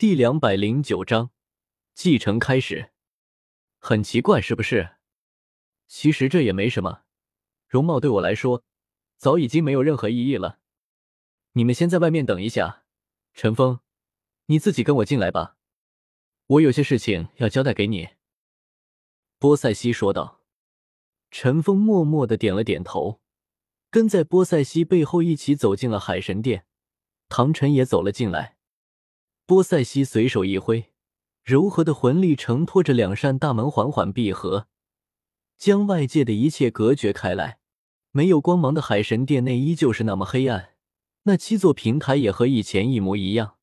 第两百零九章继承开始。很奇怪，是不是？其实这也没什么，容貌对我来说早已经没有任何意义了。你们先在外面等一下，陈峰，你自己跟我进来吧，我有些事情要交代给你。”波塞西说道。陈峰默默的点了点头，跟在波塞西背后一起走进了海神殿。唐晨也走了进来。波塞西随手一挥，柔和的魂力承托着两扇大门缓缓闭合，将外界的一切隔绝开来。没有光芒的海神殿内依旧是那么黑暗，那七座平台也和以前一模一样。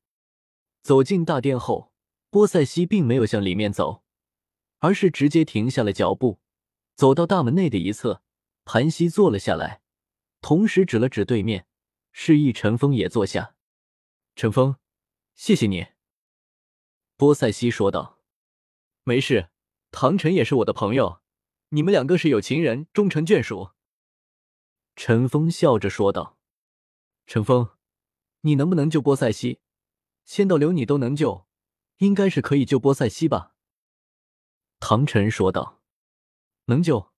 走进大殿后，波塞西并没有向里面走，而是直接停下了脚步，走到大门内的一侧，盘膝坐了下来，同时指了指对面，示意陈峰也坐下。陈峰。谢谢你，波塞西说道。“没事，唐晨也是我的朋友，你们两个是有情人终成眷属。”陈峰笑着说道。“陈峰，你能不能救波塞西？仙道流你都能救，应该是可以救波塞西吧？”唐晨说道。“能救。”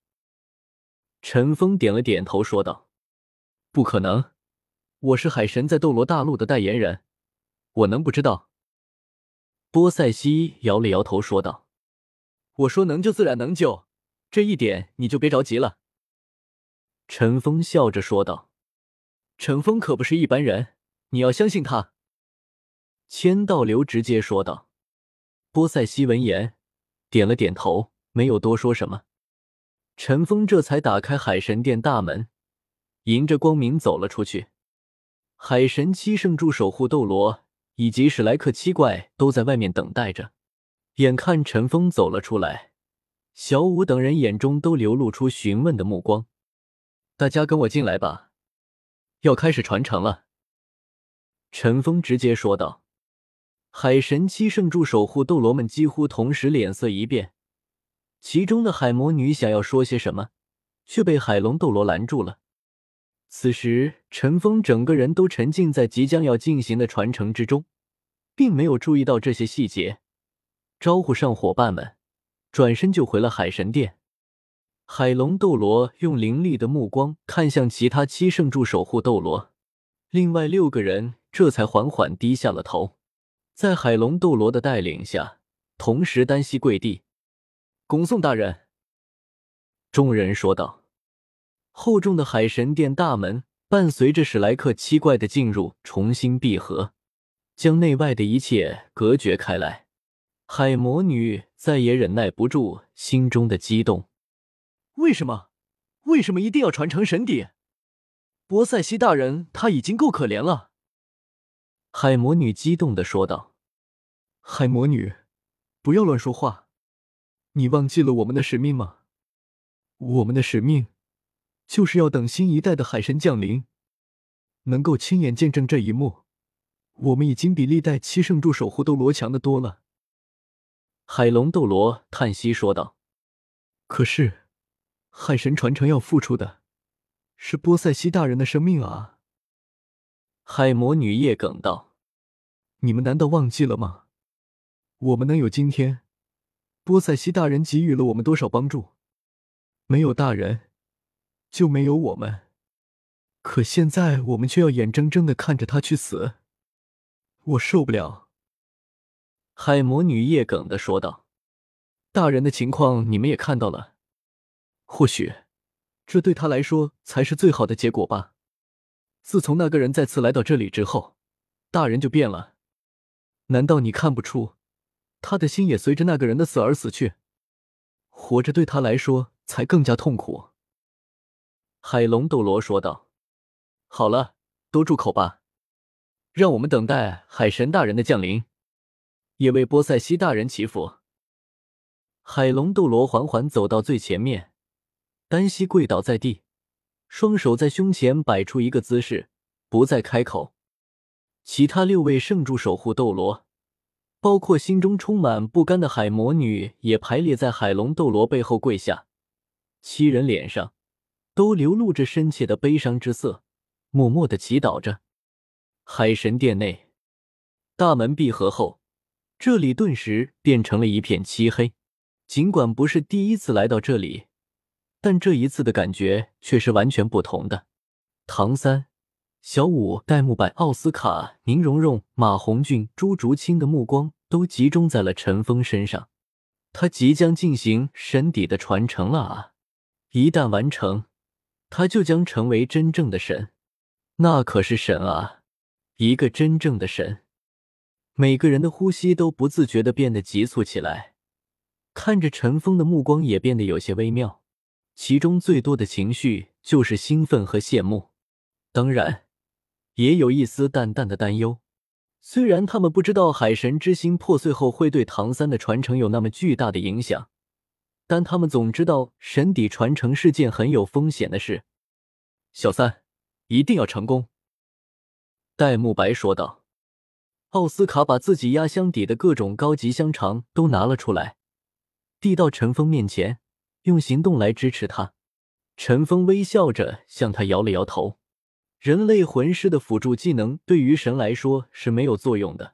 陈峰点了点头说道。“不可能，我是海神在斗罗大陆的代言人。”我能不知道？波塞西摇了摇头说道：“我说能救自然能救，这一点你就别着急了。”陈峰笑着说道：“陈峰可不是一般人，你要相信他。”千道流直接说道。波塞西闻言点了点头，没有多说什么。陈峰这才打开海神殿大门，迎着光明走了出去。海神七圣柱守护斗罗。以及史莱克七怪都在外面等待着。眼看陈峰走了出来，小五等人眼中都流露出询问的目光。大家跟我进来吧，要开始传承了。陈峰直接说道。海神七圣柱守护斗罗们几乎同时脸色一变，其中的海魔女想要说些什么，却被海龙斗罗拦住了。此时，陈峰整个人都沉浸在即将要进行的传承之中，并没有注意到这些细节。招呼上伙伴们，转身就回了海神殿。海龙斗罗用凌厉的目光看向其他七圣柱守护斗罗，另外六个人这才缓缓低下了头，在海龙斗罗的带领下，同时单膝跪地，恭送大人。众人说道。厚重的海神殿大门伴随着史莱克七怪的进入，重新闭合，将内外的一切隔绝开来。海魔女再也忍耐不住心中的激动。为什么？为什么一定要传承神邸？波塞西大人他已经够可怜了。海魔女激动的说道：“海魔女，不要乱说话，你忘记了我们的使命吗？我们的使命。”就是要等新一代的海神降临，能够亲眼见证这一幕，我们已经比历代七圣柱守护斗罗强的多了。海龙斗罗叹息说道：“可是，海神传承要付出的，是波塞西大人的生命啊！”海魔女叶梗道：“你们难道忘记了吗？我们能有今天，波塞西大人给予了我们多少帮助？没有大人。”就没有我们，可现在我们却要眼睁睁的看着他去死，我受不了。”海魔女叶梗的说道。“大人的情况你们也看到了，或许这对他来说才是最好的结果吧。自从那个人再次来到这里之后，大人就变了。难道你看不出，他的心也随着那个人的死而死去？活着对他来说才更加痛苦。”海龙斗罗说道：“好了，都住口吧，让我们等待海神大人的降临，也为波塞西大人祈福。”海龙斗罗缓缓走到最前面，单膝跪倒在地，双手在胸前摆出一个姿势，不再开口。其他六位圣柱守护斗罗，包括心中充满不甘的海魔女，也排列在海龙斗罗背后跪下。七人脸上。都流露着深切的悲伤之色，默默的祈祷着。海神殿内，大门闭合后，这里顿时变成了一片漆黑。尽管不是第一次来到这里，但这一次的感觉却是完全不同的。唐三、小五、戴沐白、奥斯卡、宁荣荣、马红俊、朱竹清的目光都集中在了陈峰身上。他即将进行神底的传承了啊！一旦完成，他就将成为真正的神。那可是神啊，一个真正的神。每个人的呼吸都不自觉的变得急促起来，看着陈峰的目光也变得有些微妙，其中最多的情绪就是兴奋和羡慕，当然，也有一丝淡淡的担忧。虽然他们不知道海神之心破碎后会对唐三的传承有那么巨大的影响，但他们总知道神底传承是件很有风险的事。小三，一定要成功。”戴沐白说道。奥斯卡把自己压箱底的各种高级香肠都拿了出来，递到陈峰面前，用行动来支持他。陈峰微笑着向他摇了摇头。人类魂师的辅助技能对于神来说是没有作用的，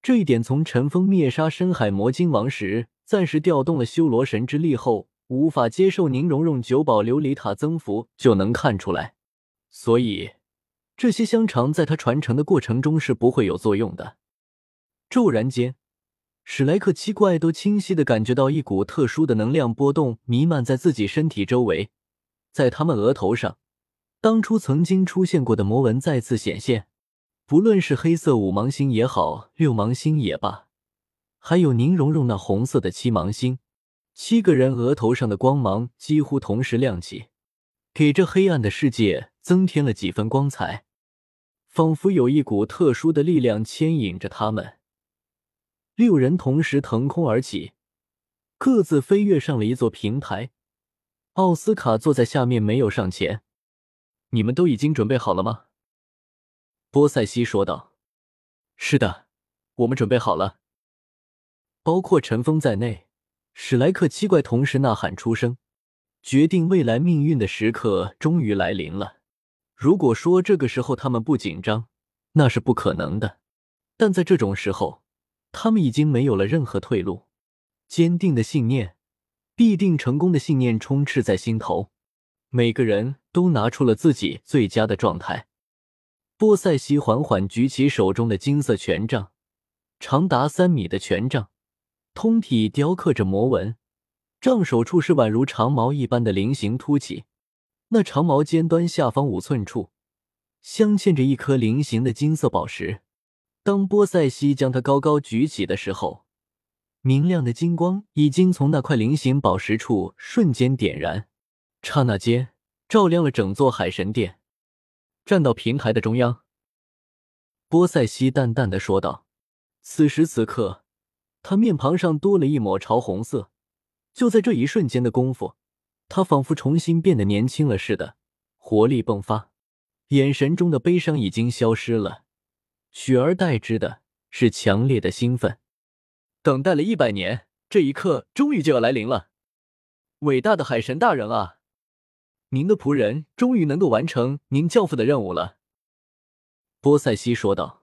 这一点从陈峰灭杀深海魔晶王时，暂时调动了修罗神之力后，无法接受宁荣荣九宝琉璃塔增幅就能看出来。所以。这些香肠在他传承的过程中是不会有作用的。骤然间，史莱克七怪都清晰的感觉到一股特殊的能量波动弥漫在自己身体周围，在他们额头上，当初曾经出现过的魔纹再次显现。不论是黑色五芒星也好，六芒星也罢，还有宁荣荣那红色的七芒星，七个人额头上的光芒几乎同时亮起，给这黑暗的世界。增添了几分光彩，仿佛有一股特殊的力量牵引着他们。六人同时腾空而起，各自飞跃上了一座平台。奥斯卡坐在下面，没有上前。你们都已经准备好了吗？波塞西说道。是的，我们准备好了。包括陈峰在内，史莱克七怪同时呐喊出声，决定未来命运的时刻终于来临了。如果说这个时候他们不紧张，那是不可能的。但在这种时候，他们已经没有了任何退路。坚定的信念，必定成功的信念充斥在心头。每个人都拿出了自己最佳的状态。波塞西缓缓举起手中的金色权杖，长达三米的权杖，通体雕刻着魔纹，杖手处是宛如长矛一般的菱形凸起。那长矛尖端下方五寸处，镶嵌着一颗菱形的金色宝石。当波塞西将它高高举起的时候，明亮的金光已经从那块菱形宝石处瞬间点燃，刹那间照亮了整座海神殿。站到平台的中央，波塞西淡淡的说道：“此时此刻，他面庞上多了一抹潮红色。就在这一瞬间的功夫。”他仿佛重新变得年轻了似的，活力迸发，眼神中的悲伤已经消失了，取而代之的是强烈的兴奋。等待了一百年，这一刻终于就要来临了！伟大的海神大人啊，您的仆人终于能够完成您教父的任务了。”波塞西说道。